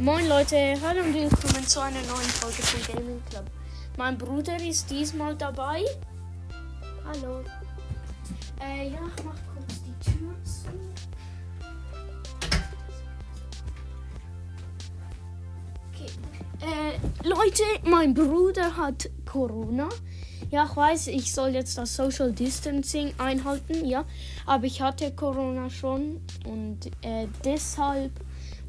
Moin Leute, hallo und willkommen zu einer neuen Folge von Gaming Club. Mein Bruder ist diesmal dabei. Hallo. Äh, ja, ich mach kurz die Tür zu. Okay. Äh, Leute, mein Bruder hat Corona. Ja, ich weiß, ich soll jetzt das Social Distancing einhalten, ja. Aber ich hatte Corona schon und äh, deshalb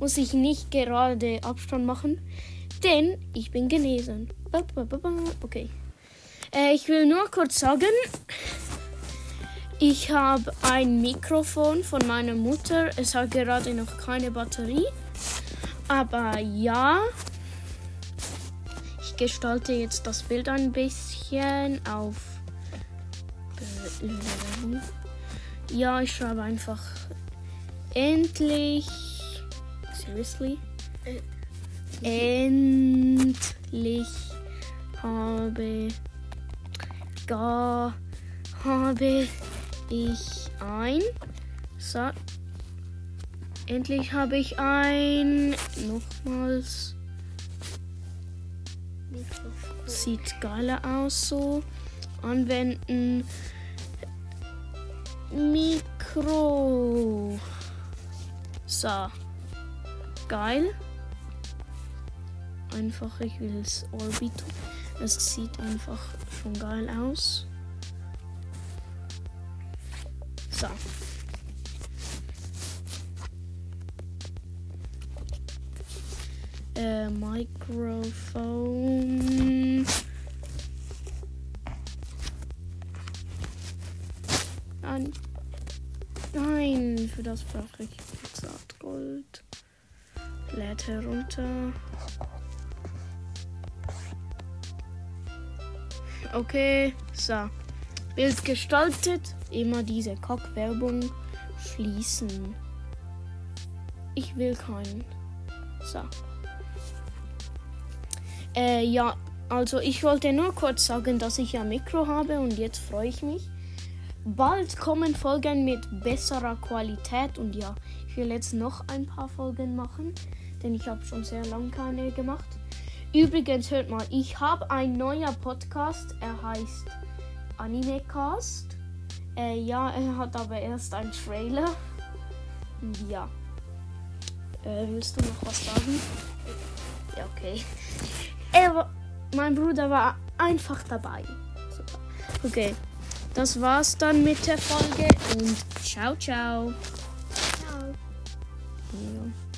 muss ich nicht gerade Abstand machen, denn ich bin genesen. Okay. Äh, ich will nur kurz sagen, ich habe ein Mikrofon von meiner Mutter. Es hat gerade noch keine Batterie. Aber ja, ich gestalte jetzt das Bild ein bisschen auf. Ja, ich schreibe einfach endlich. Seriously? Endlich habe gar habe ich ein. So. Endlich habe ich ein. Nochmals. Sieht geiler aus so. Anwenden. Mikro. So. Geil. Einfach, ich will es Orbit. Es sieht einfach schon geil aus. So. Äh, Mikrofon. Nein. Nein, für das brauche ich Gold. Lädt herunter. Okay, so. Bild gestaltet. Immer diese Kackwerbung schließen. Ich will keinen. So. Äh, ja, also ich wollte nur kurz sagen, dass ich ja Mikro habe und jetzt freue ich mich. Bald kommen Folgen mit besserer Qualität und ja, ich will jetzt noch ein paar Folgen machen, denn ich habe schon sehr lange keine gemacht. Übrigens, hört mal, ich habe ein neuer Podcast, er heißt Animecast. Äh, ja, er hat aber erst einen Trailer. Ja. Äh, willst du noch was sagen? Ja, okay. Er mein Bruder war einfach dabei. Super. Okay. Das war's dann mit der Folge und ciao, ciao. Ciao. Ja.